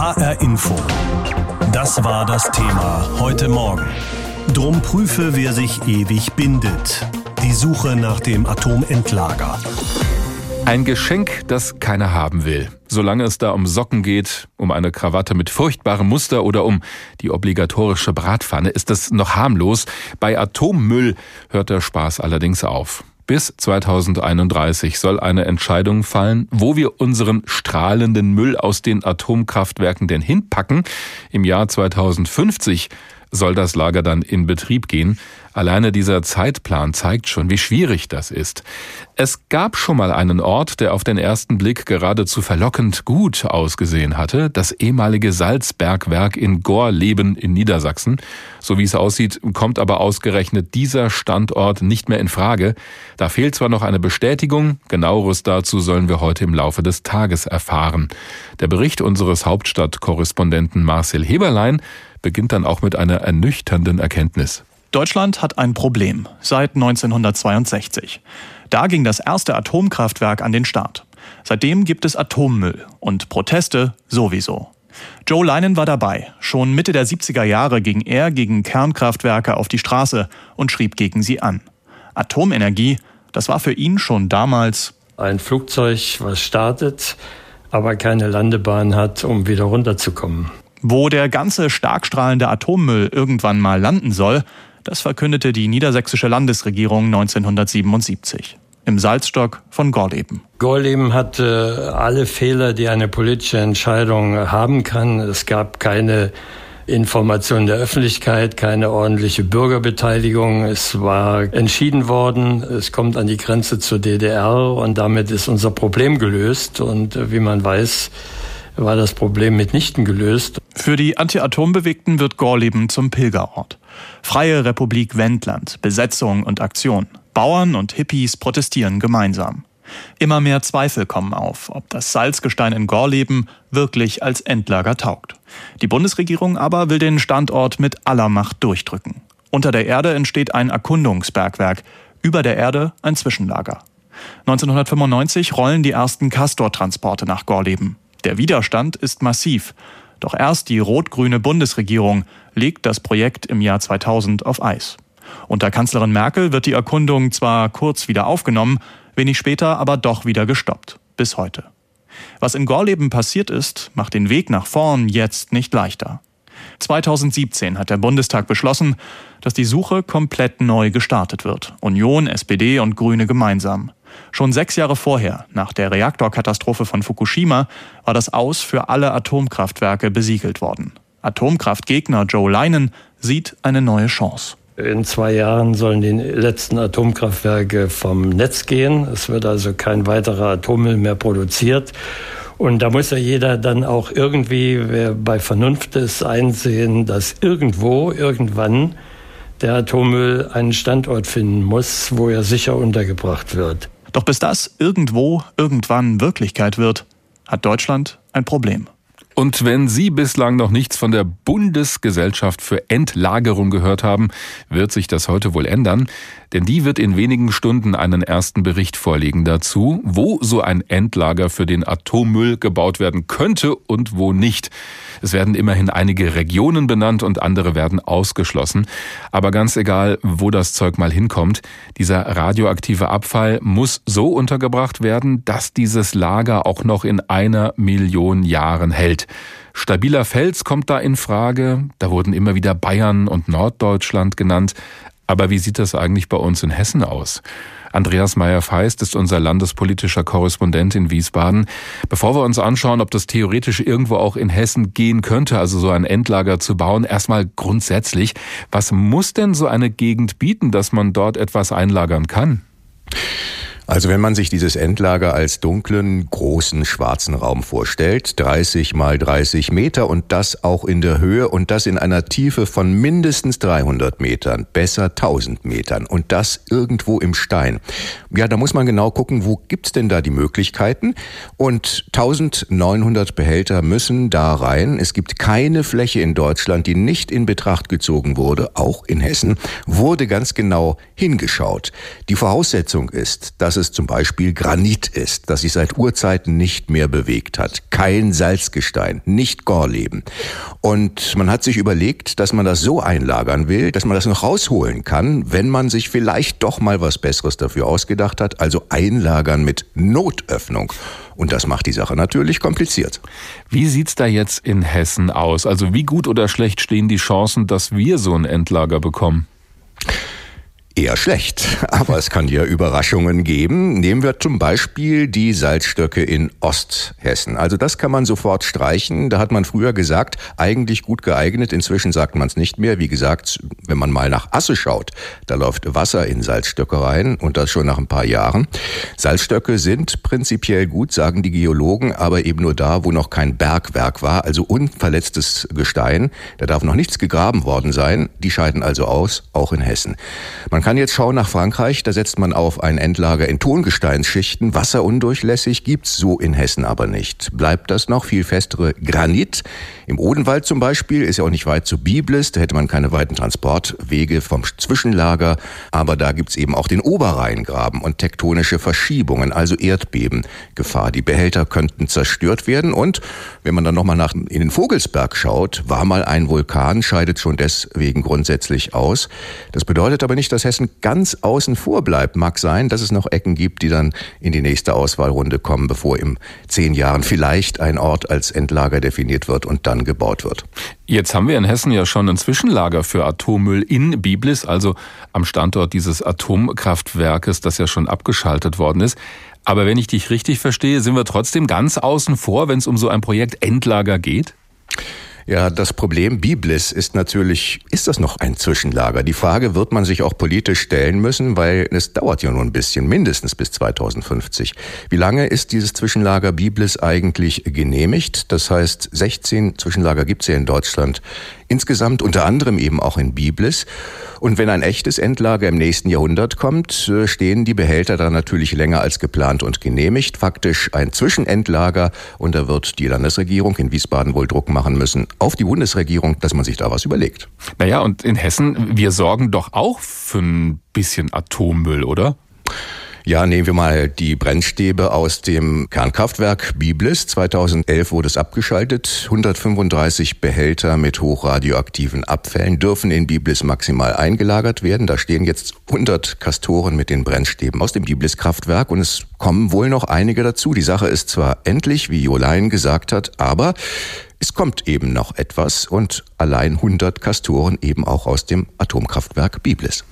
HR Info. Das war das Thema heute Morgen. Drum prüfe, wer sich ewig bindet. Die Suche nach dem Atomendlager. Ein Geschenk, das keiner haben will. Solange es da um Socken geht, um eine Krawatte mit furchtbarem Muster oder um die obligatorische Bratpfanne, ist es noch harmlos. Bei Atommüll hört der Spaß allerdings auf. Bis 2031 soll eine Entscheidung fallen, wo wir unseren strahlenden Müll aus den Atomkraftwerken denn hinpacken. Im Jahr 2050 soll das Lager dann in Betrieb gehen. Alleine dieser Zeitplan zeigt schon, wie schwierig das ist. Es gab schon mal einen Ort, der auf den ersten Blick geradezu verlockend gut ausgesehen hatte, das ehemalige Salzbergwerk in Gorleben in Niedersachsen. So wie es aussieht, kommt aber ausgerechnet dieser Standort nicht mehr in Frage. Da fehlt zwar noch eine Bestätigung, genaueres dazu sollen wir heute im Laufe des Tages erfahren. Der Bericht unseres Hauptstadtkorrespondenten Marcel Heberlein beginnt dann auch mit einer ernüchternden Erkenntnis. Deutschland hat ein Problem seit 1962. Da ging das erste Atomkraftwerk an den Start. Seitdem gibt es Atommüll und Proteste sowieso. Joe Leinen war dabei. Schon Mitte der 70er Jahre ging er gegen Kernkraftwerke auf die Straße und schrieb gegen sie an. Atomenergie, das war für ihn schon damals ein Flugzeug, was startet, aber keine Landebahn hat, um wieder runterzukommen. Wo der ganze stark strahlende Atommüll irgendwann mal landen soll, das verkündete die niedersächsische Landesregierung 1977 im Salzstock von Gorleben. Gorleben hatte alle Fehler, die eine politische Entscheidung haben kann. Es gab keine Information der Öffentlichkeit, keine ordentliche Bürgerbeteiligung. Es war entschieden worden, es kommt an die Grenze zur DDR und damit ist unser Problem gelöst. Und wie man weiß, war das Problem mitnichten gelöst. Für die Anti-Atom-Bewegten wird Gorleben zum Pilgerort. Freie Republik Wendland, Besetzung und Aktion. Bauern und Hippies protestieren gemeinsam. Immer mehr Zweifel kommen auf, ob das Salzgestein in Gorleben wirklich als Endlager taugt. Die Bundesregierung aber will den Standort mit aller Macht durchdrücken. Unter der Erde entsteht ein Erkundungsbergwerk, über der Erde ein Zwischenlager. 1995 rollen die ersten Castor-Transporte nach Gorleben. Der Widerstand ist massiv. Doch erst die rot-grüne Bundesregierung legt das Projekt im Jahr 2000 auf Eis. Unter Kanzlerin Merkel wird die Erkundung zwar kurz wieder aufgenommen, wenig später aber doch wieder gestoppt. Bis heute. Was in Gorleben passiert ist, macht den Weg nach vorn jetzt nicht leichter. 2017 hat der Bundestag beschlossen, dass die Suche komplett neu gestartet wird. Union, SPD und Grüne gemeinsam. Schon sechs Jahre vorher, nach der Reaktorkatastrophe von Fukushima, war das Aus für alle Atomkraftwerke besiegelt worden. Atomkraftgegner Joe Leinen sieht eine neue Chance. In zwei Jahren sollen die letzten Atomkraftwerke vom Netz gehen. Es wird also kein weiterer Atommüll mehr produziert. Und da muss ja jeder dann auch irgendwie, wer bei Vernunft ist, einsehen, dass irgendwo, irgendwann der Atommüll einen Standort finden muss, wo er sicher untergebracht wird. Doch bis das irgendwo, irgendwann Wirklichkeit wird, hat Deutschland ein Problem. Und wenn Sie bislang noch nichts von der Bundesgesellschaft für Endlagerung gehört haben, wird sich das heute wohl ändern, denn die wird in wenigen Stunden einen ersten Bericht vorlegen dazu, wo so ein Endlager für den Atommüll gebaut werden könnte und wo nicht. Es werden immerhin einige Regionen benannt und andere werden ausgeschlossen. Aber ganz egal, wo das Zeug mal hinkommt, dieser radioaktive Abfall muss so untergebracht werden, dass dieses Lager auch noch in einer Million Jahren hält. Stabiler Fels kommt da in Frage. Da wurden immer wieder Bayern und Norddeutschland genannt. Aber wie sieht das eigentlich bei uns in Hessen aus? Andreas Meyer-Feist ist unser landespolitischer Korrespondent in Wiesbaden. Bevor wir uns anschauen, ob das theoretisch irgendwo auch in Hessen gehen könnte, also so ein Endlager zu bauen, erstmal grundsätzlich, was muss denn so eine Gegend bieten, dass man dort etwas einlagern kann? Also wenn man sich dieses Endlager als dunklen, großen, schwarzen Raum vorstellt, 30 mal 30 Meter und das auch in der Höhe und das in einer Tiefe von mindestens 300 Metern, besser 1000 Metern und das irgendwo im Stein. Ja, da muss man genau gucken, wo gibt's denn da die Möglichkeiten und 1900 Behälter müssen da rein. Es gibt keine Fläche in Deutschland, die nicht in Betracht gezogen wurde, auch in Hessen, wurde ganz genau hingeschaut. Die Voraussetzung ist, dass es zum Beispiel Granit ist, das sich seit Urzeiten nicht mehr bewegt hat. Kein Salzgestein, nicht Gorleben. Und man hat sich überlegt, dass man das so einlagern will, dass man das noch rausholen kann, wenn man sich vielleicht doch mal was Besseres dafür ausgedacht hat, also einlagern mit Notöffnung. Und das macht die Sache natürlich kompliziert. Wie sieht's da jetzt in Hessen aus? Also wie gut oder schlecht stehen die Chancen, dass wir so ein Endlager bekommen? Eher schlecht, aber es kann ja Überraschungen geben. Nehmen wir zum Beispiel die Salzstöcke in Osthessen. Also das kann man sofort streichen. Da hat man früher gesagt, eigentlich gut geeignet. Inzwischen sagt man es nicht mehr. Wie gesagt, wenn man mal nach Asse schaut, da läuft Wasser in Salzstöcke rein und das schon nach ein paar Jahren. Salzstöcke sind prinzipiell gut, sagen die Geologen, aber eben nur da, wo noch kein Bergwerk war, also unverletztes Gestein. Da darf noch nichts gegraben worden sein. Die scheiden also aus, auch in Hessen. Man kann kann jetzt schauen nach Frankreich, da setzt man auf ein Endlager in Tongesteinsschichten. Wasserundurchlässig gibt's so in Hessen aber nicht. Bleibt das noch viel festere Granit? Im Odenwald zum Beispiel ist ja auch nicht weit zu Biblis, da hätte man keine weiten Transportwege vom Zwischenlager, aber da gibt's eben auch den Oberrheingraben und tektonische Verschiebungen, also Erdbebengefahr. Die Behälter könnten zerstört werden und wenn man dann nochmal nach in den Vogelsberg schaut, war mal ein Vulkan, scheidet schon deswegen grundsätzlich aus. Das bedeutet aber nicht, dass Hessen ganz außen vor bleibt. Mag sein, dass es noch Ecken gibt, die dann in die nächste Auswahlrunde kommen, bevor in zehn Jahren vielleicht ein Ort als Endlager definiert wird und dann gebaut wird. Jetzt haben wir in Hessen ja schon ein Zwischenlager für Atommüll in Biblis, also am Standort dieses Atomkraftwerkes, das ja schon abgeschaltet worden ist. Aber wenn ich dich richtig verstehe, sind wir trotzdem ganz außen vor, wenn es um so ein Projekt Endlager geht? Ja, das Problem Biblis ist natürlich, ist das noch ein Zwischenlager? Die Frage wird man sich auch politisch stellen müssen, weil es dauert ja nur ein bisschen, mindestens bis 2050. Wie lange ist dieses Zwischenlager Biblis eigentlich genehmigt? Das heißt, 16 Zwischenlager gibt es ja in Deutschland insgesamt, unter anderem eben auch in Biblis. Und wenn ein echtes Endlager im nächsten Jahrhundert kommt, äh, stehen die Behälter da natürlich länger als geplant und genehmigt. Faktisch ein Zwischenendlager und da wird die Landesregierung in Wiesbaden wohl Druck machen müssen auf die Bundesregierung, dass man sich da was überlegt. Naja, und in Hessen, wir sorgen doch auch für ein bisschen Atommüll, oder? Ja, nehmen wir mal die Brennstäbe aus dem Kernkraftwerk Biblis. 2011 wurde es abgeschaltet. 135 Behälter mit hochradioaktiven Abfällen dürfen in Biblis maximal eingelagert werden. Da stehen jetzt 100 Kastoren mit den Brennstäben aus dem Biblis-Kraftwerk und es kommen wohl noch einige dazu. Die Sache ist zwar endlich, wie Jolein gesagt hat, aber es kommt eben noch etwas und allein 100 Kastoren eben auch aus dem Atomkraftwerk Biblis.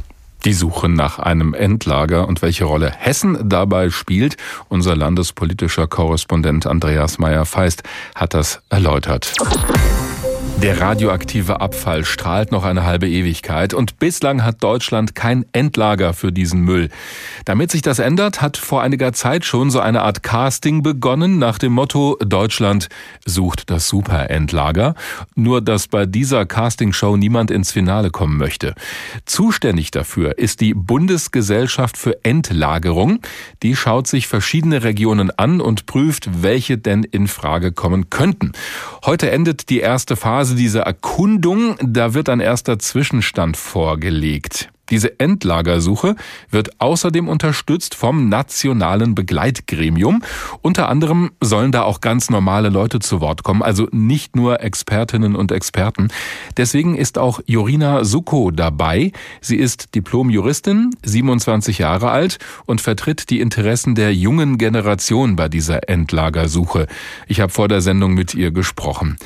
Die Suche nach einem Endlager und welche Rolle Hessen dabei spielt, unser landespolitischer Korrespondent Andreas Meyer-Feist hat das erläutert. Der radioaktive Abfall strahlt noch eine halbe Ewigkeit und bislang hat Deutschland kein Endlager für diesen Müll. Damit sich das ändert, hat vor einiger Zeit schon so eine Art Casting begonnen nach dem Motto Deutschland sucht das Superendlager. Nur dass bei dieser Castingshow niemand ins Finale kommen möchte. Zuständig dafür ist die Bundesgesellschaft für Endlagerung. Die schaut sich verschiedene Regionen an und prüft, welche denn in Frage kommen könnten. Heute endet die erste Phase Phase dieser Erkundung, da wird ein erster Zwischenstand vorgelegt. Diese Endlagersuche wird außerdem unterstützt vom nationalen Begleitgremium. Unter anderem sollen da auch ganz normale Leute zu Wort kommen, also nicht nur Expertinnen und Experten. Deswegen ist auch Jorina Suko dabei. Sie ist Diplom-Juristin, 27 Jahre alt und vertritt die Interessen der jungen Generation bei dieser Endlagersuche. Ich habe vor der Sendung mit ihr gesprochen.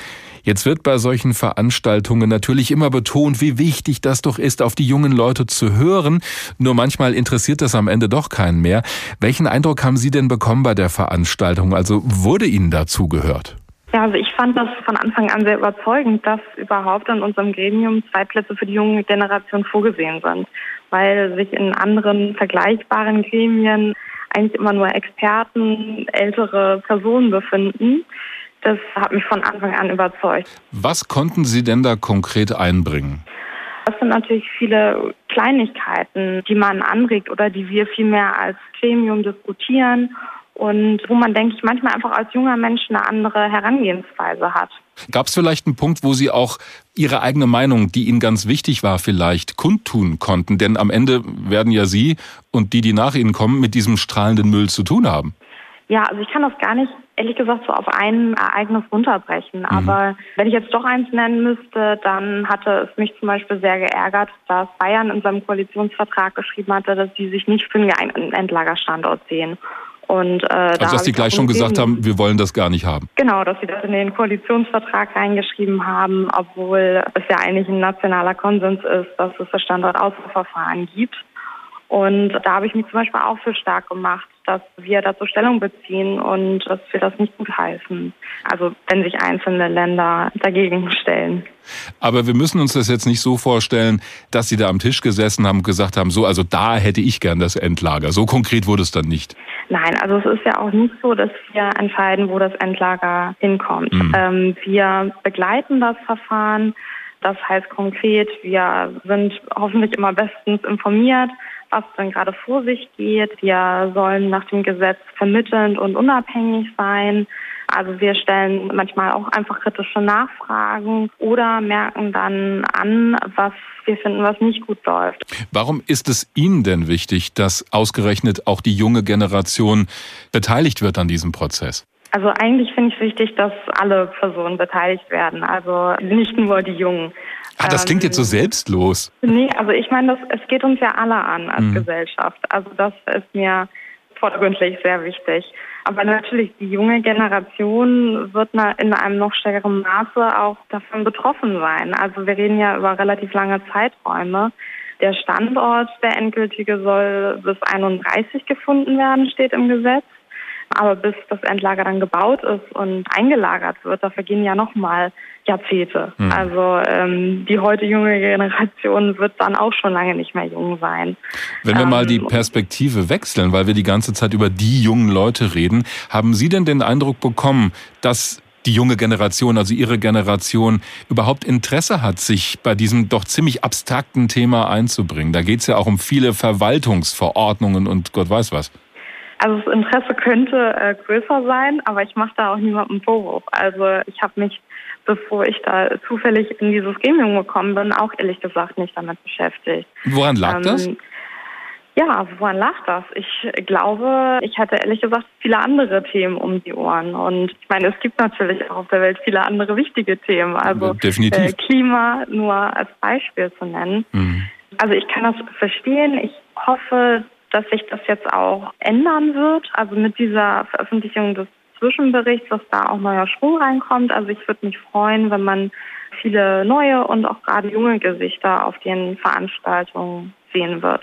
Jetzt wird bei solchen Veranstaltungen natürlich immer betont, wie wichtig das doch ist, auf die jungen Leute zu hören. Nur manchmal interessiert das am Ende doch keinen mehr. Welchen Eindruck haben Sie denn bekommen bei der Veranstaltung? Also wurde Ihnen dazu gehört? Ja, also ich fand das von Anfang an sehr überzeugend, dass überhaupt in unserem Gremium zwei Plätze für die junge Generation vorgesehen sind, weil sich in anderen vergleichbaren Gremien eigentlich immer nur Experten, ältere Personen befinden. Das hat mich von Anfang an überzeugt. Was konnten Sie denn da konkret einbringen? Das sind natürlich viele Kleinigkeiten, die man anregt oder die wir vielmehr als Gremium diskutieren und wo man, denke ich, manchmal einfach als junger Mensch eine andere Herangehensweise hat. Gab es vielleicht einen Punkt, wo Sie auch Ihre eigene Meinung, die Ihnen ganz wichtig war, vielleicht kundtun konnten? Denn am Ende werden ja Sie und die, die nach Ihnen kommen, mit diesem strahlenden Müll zu tun haben. Ja, also ich kann das gar nicht, ehrlich gesagt, so auf ein Ereignis runterbrechen. Mhm. Aber wenn ich jetzt doch eins nennen müsste, dann hatte es mich zum Beispiel sehr geärgert, dass Bayern in seinem Koalitionsvertrag geschrieben hatte, dass sie sich nicht für einen Endlagerstandort sehen. Und, äh, also, da dass die gleich schon gesagt haben, wir wollen das gar nicht haben. Genau, dass sie das in den Koalitionsvertrag reingeschrieben haben, obwohl es ja eigentlich ein nationaler Konsens ist, dass es das Standortauswahlverfahren gibt. Und da habe ich mich zum Beispiel auch für stark gemacht, dass wir dazu Stellung beziehen und dass wir das nicht gut heißen. Also wenn sich einzelne Länder dagegen stellen. Aber wir müssen uns das jetzt nicht so vorstellen, dass Sie da am Tisch gesessen haben und gesagt haben, so, also da hätte ich gern das Endlager. So konkret wurde es dann nicht. Nein, also es ist ja auch nicht so, dass wir entscheiden, wo das Endlager hinkommt. Mhm. Ähm, wir begleiten das Verfahren. Das heißt konkret, wir sind hoffentlich immer bestens informiert was dann gerade vor sich geht. Wir sollen nach dem Gesetz vermittelnd und unabhängig sein. Also wir stellen manchmal auch einfach kritische Nachfragen oder merken dann an, was wir finden, was nicht gut läuft. Warum ist es Ihnen denn wichtig, dass ausgerechnet auch die junge Generation beteiligt wird an diesem Prozess? Also eigentlich finde ich es wichtig, dass alle Personen beteiligt werden, also nicht nur die Jungen. Ah, das klingt jetzt so ähm, selbstlos. Nee, also ich meine, es geht uns ja alle an als mhm. Gesellschaft. Also das ist mir vordergründlich sehr wichtig. Aber natürlich, die junge Generation wird in einem noch stärkeren Maße auch davon betroffen sein. Also wir reden ja über relativ lange Zeiträume. Der Standort, der endgültige, soll bis 31 gefunden werden, steht im Gesetz. Aber bis das Endlager dann gebaut ist und eingelagert wird, da vergehen ja nochmal Jahrzehnte. Mhm. Also ähm, die heute junge Generation wird dann auch schon lange nicht mehr jung sein. Wenn wir ähm, mal die Perspektive wechseln, weil wir die ganze Zeit über die jungen Leute reden, haben Sie denn den Eindruck bekommen, dass die junge Generation, also Ihre Generation, überhaupt Interesse hat, sich bei diesem doch ziemlich abstrakten Thema einzubringen? Da geht es ja auch um viele Verwaltungsverordnungen und Gott weiß was. Also das Interesse könnte äh, größer sein, aber ich mache da auch niemandem Vorwurf. Also ich habe mich, bevor ich da zufällig in dieses Gremium gekommen bin, auch ehrlich gesagt nicht damit beschäftigt. Woran lag ähm, das? Ja, woran lag das? Ich glaube, ich hatte ehrlich gesagt viele andere Themen um die Ohren. Und ich meine, es gibt natürlich auch auf der Welt viele andere wichtige Themen. Also Definitiv. Äh, Klima nur als Beispiel zu nennen. Mhm. Also ich kann das verstehen. Ich hoffe, dass sich das jetzt auch ändern wird. Also mit dieser Veröffentlichung des Zwischenberichts, dass da auch neuer Schwung reinkommt. Also ich würde mich freuen, wenn man viele neue und auch gerade junge Gesichter auf den Veranstaltungen sehen wird.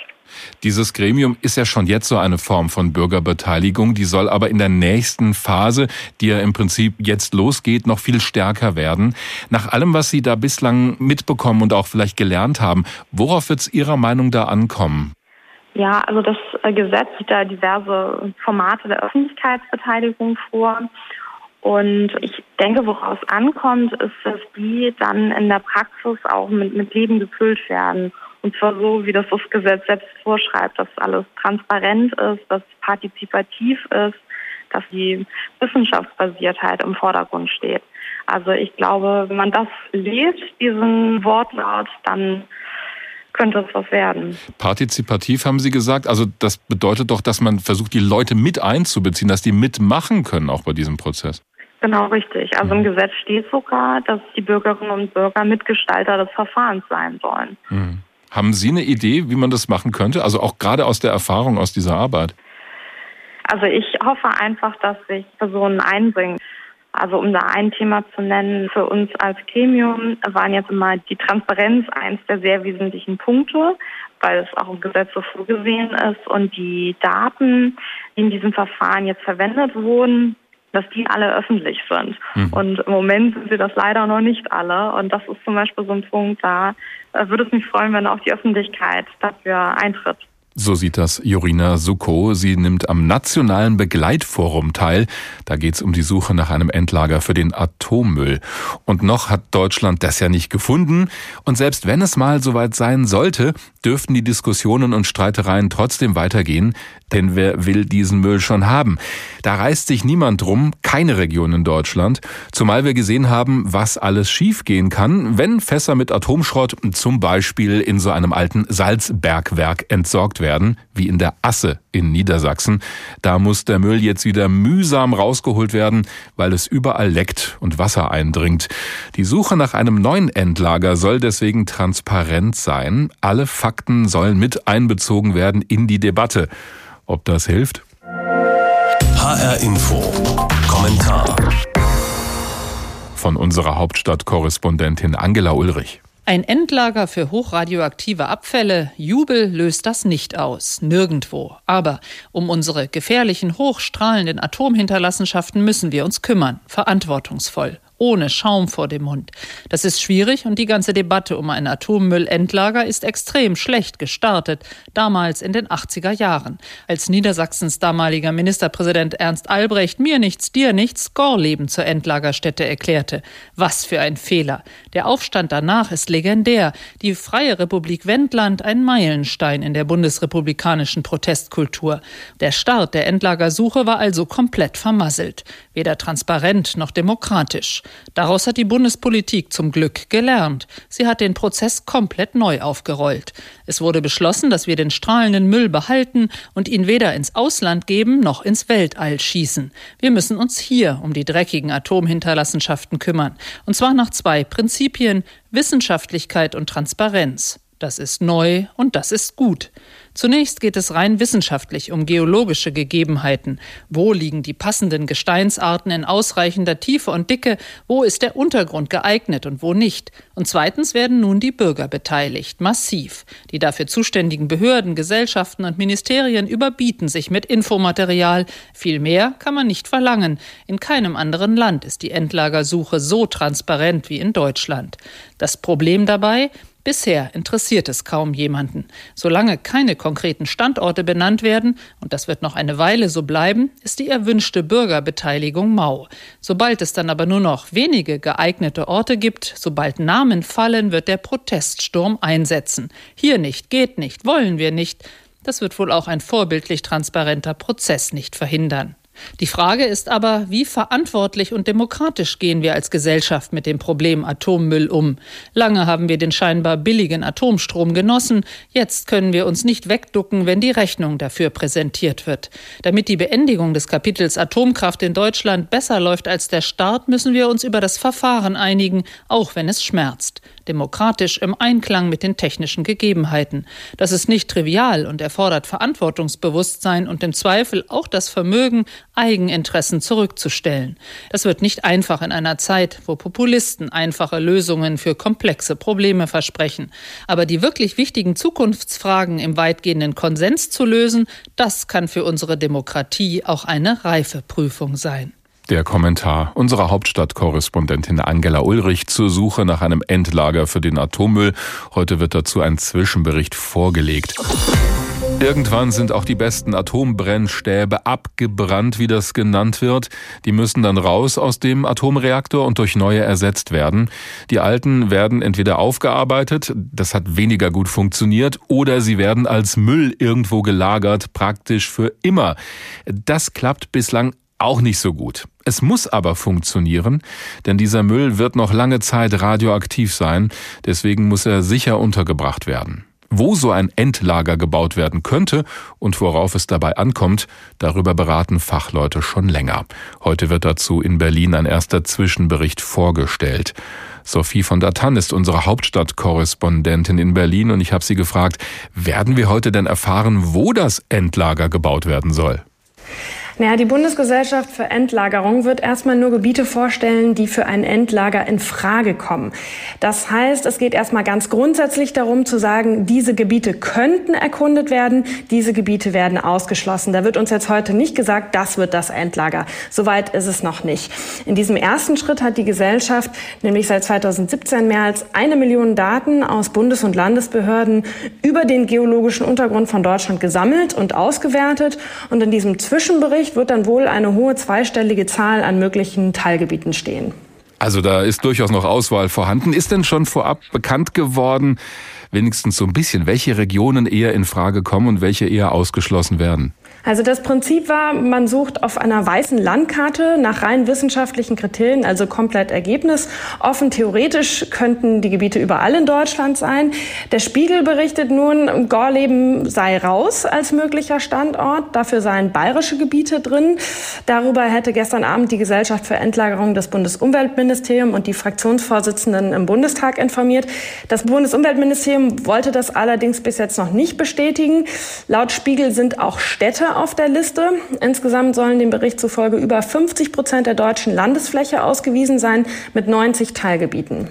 Dieses Gremium ist ja schon jetzt so eine Form von Bürgerbeteiligung, die soll aber in der nächsten Phase, die ja im Prinzip jetzt losgeht, noch viel stärker werden. Nach allem, was Sie da bislang mitbekommen und auch vielleicht gelernt haben, worauf wird es Ihrer Meinung da ankommen? Ja, also das äh, Gesetz sieht da diverse Formate der Öffentlichkeitsbeteiligung vor. Und ich denke, woraus ankommt, ist, dass die dann in der Praxis auch mit, mit Leben gefüllt werden. Und zwar so, wie das das Gesetz selbst vorschreibt, dass alles transparent ist, dass partizipativ ist, dass die Wissenschaftsbasiertheit im Vordergrund steht. Also ich glaube, wenn man das liest, diesen Wortlaut, dann könnte es was werden. Partizipativ haben Sie gesagt, also das bedeutet doch, dass man versucht, die Leute mit einzubeziehen, dass die mitmachen können auch bei diesem Prozess. Genau, richtig. Also im mhm. Gesetz steht sogar, dass die Bürgerinnen und Bürger Mitgestalter des Verfahrens sein sollen. Mhm. Haben Sie eine Idee, wie man das machen könnte? Also auch gerade aus der Erfahrung aus dieser Arbeit? Also ich hoffe einfach, dass sich Personen einbringen. Also um da ein Thema zu nennen, für uns als Gremium waren jetzt immer die Transparenz eins der sehr wesentlichen Punkte, weil es auch im Gesetz so vorgesehen ist und die Daten, die in diesem Verfahren jetzt verwendet wurden, dass die alle öffentlich sind. Mhm. Und im Moment sind sie das leider noch nicht alle. Und das ist zum Beispiel so ein Punkt, da äh, würde es mich freuen, wenn auch die Öffentlichkeit dafür eintritt. So sieht das Jorina Suko. Sie nimmt am Nationalen Begleitforum teil. Da geht es um die Suche nach einem Endlager für den Atommüll. Und noch hat Deutschland das ja nicht gefunden. Und selbst wenn es mal soweit sein sollte, dürften die Diskussionen und Streitereien trotzdem weitergehen. Denn wer will diesen Müll schon haben? Da reißt sich niemand drum, keine Region in Deutschland. Zumal wir gesehen haben, was alles schiefgehen kann, wenn Fässer mit Atomschrott zum Beispiel in so einem alten Salzbergwerk entsorgt werden, wie in der Asse in Niedersachsen. Da muss der Müll jetzt wieder mühsam rausgeholt werden, weil es überall leckt und Wasser eindringt. Die Suche nach einem neuen Endlager soll deswegen transparent sein. Alle Fakten sollen mit einbezogen werden in die Debatte. Ob das hilft? HR Info. Kommentar. Von unserer Hauptstadtkorrespondentin Angela Ulrich. Ein Endlager für hochradioaktive Abfälle, Jubel löst das nicht aus, nirgendwo. Aber um unsere gefährlichen, hochstrahlenden Atomhinterlassenschaften müssen wir uns kümmern, verantwortungsvoll ohne Schaum vor dem Mund. Das ist schwierig und die ganze Debatte um ein Atommüllendlager ist extrem schlecht gestartet, damals in den 80er Jahren, als Niedersachsens damaliger Ministerpräsident Ernst Albrecht mir nichts, dir nichts, Gorleben zur Endlagerstätte erklärte. Was für ein Fehler. Der Aufstand danach ist legendär. Die Freie Republik Wendland ein Meilenstein in der bundesrepublikanischen Protestkultur. Der Start der Endlagersuche war also komplett vermasselt. Weder transparent noch demokratisch. Daraus hat die Bundespolitik zum Glück gelernt. Sie hat den Prozess komplett neu aufgerollt. Es wurde beschlossen, dass wir den strahlenden Müll behalten und ihn weder ins Ausland geben noch ins Weltall schießen. Wir müssen uns hier um die dreckigen Atomhinterlassenschaften kümmern. Und zwar nach zwei Prinzipien Wissenschaftlichkeit und Transparenz. Das ist neu und das ist gut. Zunächst geht es rein wissenschaftlich um geologische Gegebenheiten. Wo liegen die passenden Gesteinsarten in ausreichender Tiefe und Dicke? Wo ist der Untergrund geeignet und wo nicht? Und zweitens werden nun die Bürger beteiligt, massiv. Die dafür zuständigen Behörden, Gesellschaften und Ministerien überbieten sich mit Infomaterial. Viel mehr kann man nicht verlangen. In keinem anderen Land ist die Endlagersuche so transparent wie in Deutschland. Das Problem dabei, Bisher interessiert es kaum jemanden. Solange keine konkreten Standorte benannt werden, und das wird noch eine Weile so bleiben, ist die erwünschte Bürgerbeteiligung mau. Sobald es dann aber nur noch wenige geeignete Orte gibt, sobald Namen fallen, wird der Proteststurm einsetzen. Hier nicht, geht nicht, wollen wir nicht. Das wird wohl auch ein vorbildlich transparenter Prozess nicht verhindern. Die Frage ist aber, wie verantwortlich und demokratisch gehen wir als Gesellschaft mit dem Problem Atommüll um? Lange haben wir den scheinbar billigen Atomstrom genossen, jetzt können wir uns nicht wegducken, wenn die Rechnung dafür präsentiert wird. Damit die Beendigung des Kapitels Atomkraft in Deutschland besser läuft als der Start, müssen wir uns über das Verfahren einigen, auch wenn es schmerzt demokratisch im Einklang mit den technischen Gegebenheiten. Das ist nicht trivial und erfordert Verantwortungsbewusstsein und im Zweifel auch das Vermögen, Eigeninteressen zurückzustellen. Das wird nicht einfach in einer Zeit, wo Populisten einfache Lösungen für komplexe Probleme versprechen. Aber die wirklich wichtigen Zukunftsfragen im weitgehenden Konsens zu lösen, das kann für unsere Demokratie auch eine Reifeprüfung sein. Der Kommentar unserer Hauptstadtkorrespondentin Angela Ulrich zur Suche nach einem Endlager für den Atommüll. Heute wird dazu ein Zwischenbericht vorgelegt. Irgendwann sind auch die besten Atombrennstäbe abgebrannt, wie das genannt wird. Die müssen dann raus aus dem Atomreaktor und durch neue ersetzt werden. Die alten werden entweder aufgearbeitet, das hat weniger gut funktioniert, oder sie werden als Müll irgendwo gelagert, praktisch für immer. Das klappt bislang auch nicht so gut. Es muss aber funktionieren, denn dieser Müll wird noch lange Zeit radioaktiv sein, deswegen muss er sicher untergebracht werden. Wo so ein Endlager gebaut werden könnte und worauf es dabei ankommt, darüber beraten Fachleute schon länger. Heute wird dazu in Berlin ein erster Zwischenbericht vorgestellt. Sophie von der Tann ist unsere Hauptstadtkorrespondentin in Berlin und ich habe sie gefragt, werden wir heute denn erfahren, wo das Endlager gebaut werden soll? Naja, die Bundesgesellschaft für Endlagerung wird erstmal nur Gebiete vorstellen, die für ein Endlager in Frage kommen. Das heißt, es geht erstmal ganz grundsätzlich darum zu sagen, diese Gebiete könnten erkundet werden, diese Gebiete werden ausgeschlossen. Da wird uns jetzt heute nicht gesagt, das wird das Endlager. Soweit ist es noch nicht. In diesem ersten Schritt hat die Gesellschaft nämlich seit 2017 mehr als eine Million Daten aus Bundes- und Landesbehörden über den geologischen Untergrund von Deutschland gesammelt und ausgewertet. Und in diesem Zwischenbericht Bericht wird dann wohl eine hohe zweistellige Zahl an möglichen Teilgebieten stehen. Also da ist durchaus noch Auswahl vorhanden. Ist denn schon vorab bekannt geworden, wenigstens so ein bisschen, welche Regionen eher in Frage kommen und welche eher ausgeschlossen werden? Also das Prinzip war, man sucht auf einer weißen Landkarte nach rein wissenschaftlichen Kriterien, also komplett ergebnisoffen. Theoretisch könnten die Gebiete überall in Deutschland sein. Der Spiegel berichtet nun, Gorleben sei raus als möglicher Standort. Dafür seien bayerische Gebiete drin. Darüber hätte gestern Abend die Gesellschaft für Endlagerung des Bundesumweltministerium und die Fraktionsvorsitzenden im Bundestag informiert. Das Bundesumweltministerium wollte das allerdings bis jetzt noch nicht bestätigen. Laut Spiegel sind auch Städte auf der Liste. Insgesamt sollen dem Bericht zufolge über 50 Prozent der deutschen Landesfläche ausgewiesen sein mit 90 Teilgebieten.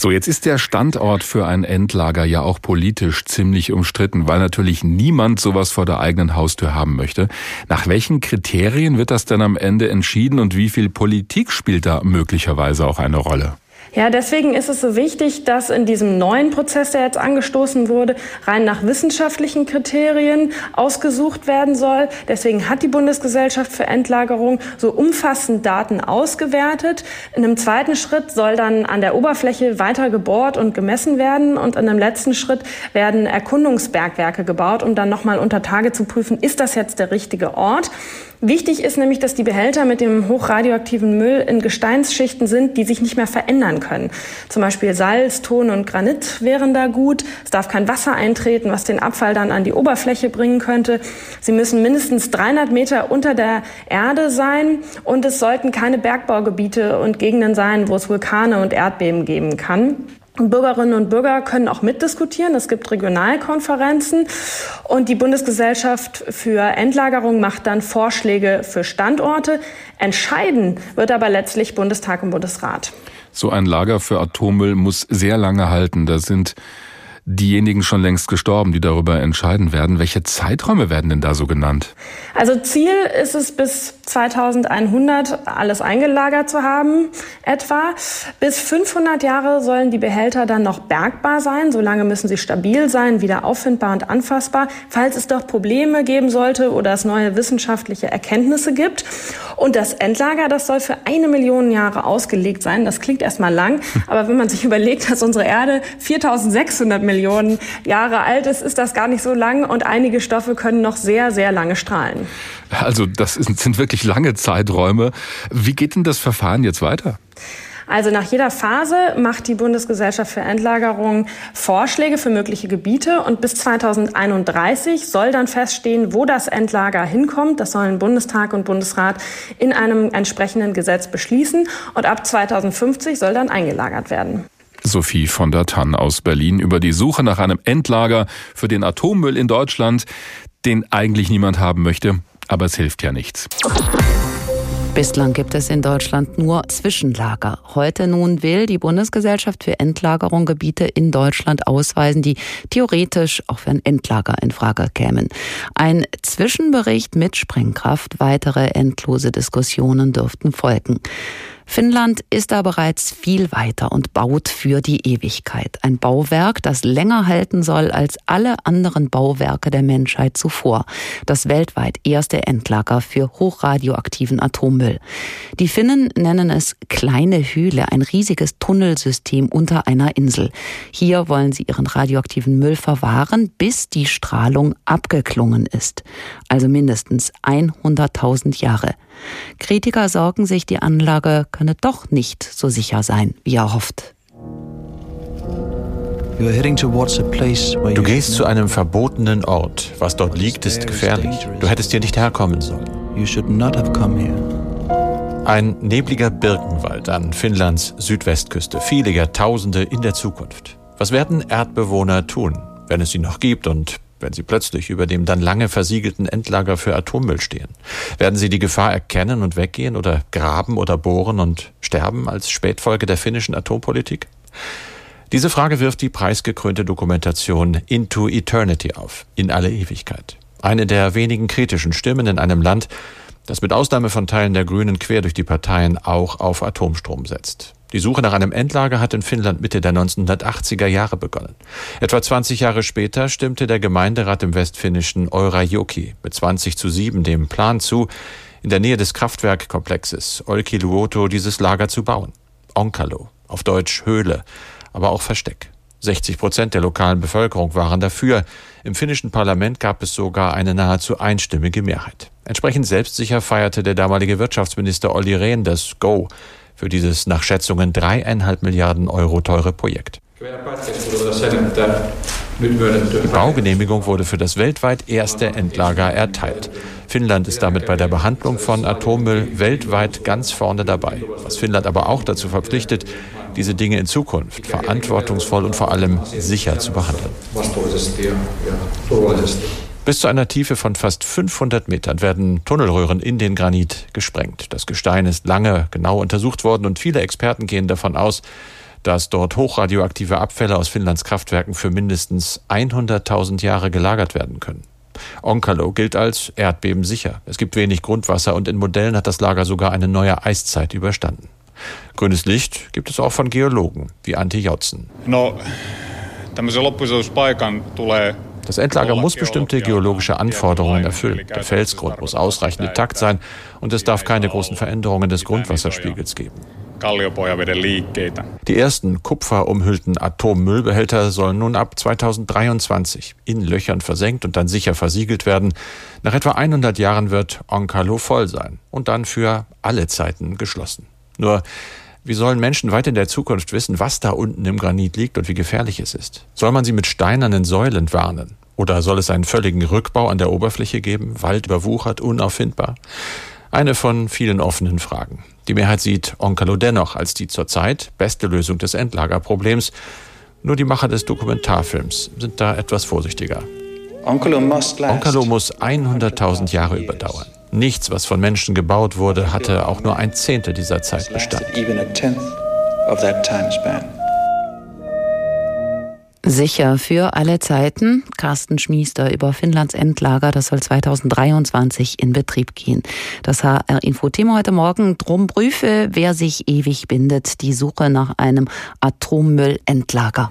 So, jetzt ist der Standort für ein Endlager ja auch politisch ziemlich umstritten, weil natürlich niemand sowas vor der eigenen Haustür haben möchte. Nach welchen Kriterien wird das denn am Ende entschieden und wie viel Politik spielt da möglicherweise auch eine Rolle? Ja, deswegen ist es so wichtig, dass in diesem neuen Prozess, der jetzt angestoßen wurde, rein nach wissenschaftlichen Kriterien ausgesucht werden soll. Deswegen hat die Bundesgesellschaft für Endlagerung so umfassend Daten ausgewertet. In einem zweiten Schritt soll dann an der Oberfläche weiter gebohrt und gemessen werden. Und in einem letzten Schritt werden Erkundungsbergwerke gebaut, um dann nochmal unter Tage zu prüfen, ist das jetzt der richtige Ort? Wichtig ist nämlich, dass die Behälter mit dem hochradioaktiven Müll in Gesteinsschichten sind, die sich nicht mehr verändern können. Zum Beispiel Salz, Ton und Granit wären da gut. Es darf kein Wasser eintreten, was den Abfall dann an die Oberfläche bringen könnte. Sie müssen mindestens 300 Meter unter der Erde sein und es sollten keine Bergbaugebiete und Gegenden sein, wo es Vulkane und Erdbeben geben kann. Bürgerinnen und Bürger können auch mitdiskutieren. Es gibt Regionalkonferenzen und die Bundesgesellschaft für Endlagerung macht dann Vorschläge für Standorte. Entscheiden wird aber letztlich Bundestag und Bundesrat. So ein Lager für Atommüll muss sehr lange halten. Da sind diejenigen schon längst gestorben, die darüber entscheiden werden. Welche Zeiträume werden denn da so genannt? Also Ziel ist es, bis 2100 alles eingelagert zu haben, etwa. Bis 500 Jahre sollen die Behälter dann noch bergbar sein. Solange müssen sie stabil sein, wieder auffindbar und anfassbar, falls es doch Probleme geben sollte oder es neue wissenschaftliche Erkenntnisse gibt. Und das Endlager, das soll für eine Million Jahre ausgelegt sein. Das klingt erstmal lang, aber wenn man sich überlegt, dass unsere Erde 4600 Millionen Millionen Jahre alt ist, ist das gar nicht so lang und einige Stoffe können noch sehr, sehr lange strahlen. Also das sind wirklich lange Zeiträume. Wie geht denn das Verfahren jetzt weiter? Also nach jeder Phase macht die Bundesgesellschaft für Endlagerung Vorschläge für mögliche Gebiete und bis 2031 soll dann feststehen, wo das Endlager hinkommt. Das sollen Bundestag und Bundesrat in einem entsprechenden Gesetz beschließen und ab 2050 soll dann eingelagert werden. Sophie von der Tann aus Berlin über die Suche nach einem Endlager für den Atommüll in Deutschland, den eigentlich niemand haben möchte, aber es hilft ja nichts. Bislang gibt es in Deutschland nur Zwischenlager. Heute nun will die Bundesgesellschaft für Endlagerung Gebiete in Deutschland ausweisen, die theoretisch auch für ein Endlager in Frage kämen. Ein Zwischenbericht mit Sprengkraft, weitere endlose Diskussionen dürften folgen. Finnland ist da bereits viel weiter und baut für die Ewigkeit. Ein Bauwerk, das länger halten soll als alle anderen Bauwerke der Menschheit zuvor. Das weltweit erste Endlager für hochradioaktiven Atommüll. Die Finnen nennen es kleine Hühle, ein riesiges Tunnelsystem unter einer Insel. Hier wollen sie ihren radioaktiven Müll verwahren, bis die Strahlung abgeklungen ist. Also mindestens 100.000 Jahre. Kritiker sorgen sich, die Anlage könne doch nicht so sicher sein, wie er hofft. Du gehst zu einem verbotenen Ort. Was dort liegt, ist gefährlich. Du hättest hier nicht herkommen sollen. Ein nebliger Birkenwald an Finnlands Südwestküste, viele Jahrtausende in der Zukunft. Was werden Erdbewohner tun, wenn es sie noch gibt und wenn sie plötzlich über dem dann lange versiegelten Endlager für Atommüll stehen? Werden sie die Gefahr erkennen und weggehen oder graben oder bohren und sterben als Spätfolge der finnischen Atompolitik? Diese Frage wirft die preisgekrönte Dokumentation Into Eternity auf, in alle Ewigkeit. Eine der wenigen kritischen Stimmen in einem Land, das mit Ausnahme von Teilen der Grünen quer durch die Parteien auch auf Atomstrom setzt. Die Suche nach einem Endlager hat in Finnland Mitte der 1980er Jahre begonnen. Etwa 20 Jahre später stimmte der Gemeinderat im westfinnischen Eurajoki mit 20 zu 7 dem Plan zu, in der Nähe des Kraftwerkkomplexes Olkiluoto dieses Lager zu bauen. Onkalo, auf Deutsch Höhle, aber auch Versteck. 60 Prozent der lokalen Bevölkerung waren dafür. Im finnischen Parlament gab es sogar eine nahezu einstimmige Mehrheit. Entsprechend selbstsicher feierte der damalige Wirtschaftsminister Olli Rehn das Go für dieses nach Schätzungen dreieinhalb Milliarden Euro teure Projekt. Die Baugenehmigung wurde für das weltweit erste Endlager erteilt. Finnland ist damit bei der Behandlung von Atommüll weltweit ganz vorne dabei, was Finnland aber auch dazu verpflichtet, diese Dinge in Zukunft verantwortungsvoll und vor allem sicher zu behandeln. Bis zu einer Tiefe von fast 500 Metern werden Tunnelröhren in den Granit gesprengt. Das Gestein ist lange genau untersucht worden und viele Experten gehen davon aus, dass dort hochradioaktive Abfälle aus Finnlands Kraftwerken für mindestens 100.000 Jahre gelagert werden können. Onkalo gilt als erdbebensicher. Es gibt wenig Grundwasser und in Modellen hat das Lager sogar eine neue Eiszeit überstanden. Grünes Licht gibt es auch von Geologen wie Antti Jotzen. No, das Endlager muss bestimmte geologische Anforderungen erfüllen. Der Felsgrund muss ausreichend intakt sein und es darf keine großen Veränderungen des Grundwasserspiegels geben. Die ersten kupferumhüllten Atommüllbehälter sollen nun ab 2023 in Löchern versenkt und dann sicher versiegelt werden. Nach etwa 100 Jahren wird Onkalo voll sein und dann für alle Zeiten geschlossen. Nur wie sollen Menschen weit in der Zukunft wissen, was da unten im Granit liegt und wie gefährlich es ist? Soll man sie mit steinernen Säulen warnen? Oder soll es einen völligen Rückbau an der Oberfläche geben, Wald überwuchert, unauffindbar? Eine von vielen offenen Fragen. Die Mehrheit sieht Onkalo dennoch als die zurzeit beste Lösung des Endlagerproblems. Nur die Macher des Dokumentarfilms sind da etwas vorsichtiger. Onkalo muss 100.000 Jahre überdauern. Nichts, was von Menschen gebaut wurde, hatte auch nur ein Zehntel dieser Zeit Bestand. Sicher für alle Zeiten. Carsten Schmiester über Finnlands Endlager, das soll 2023 in Betrieb gehen. Das HR-Info-Thema heute Morgen. Drum prüfe, wer sich ewig bindet. Die Suche nach einem Atommüllendlager.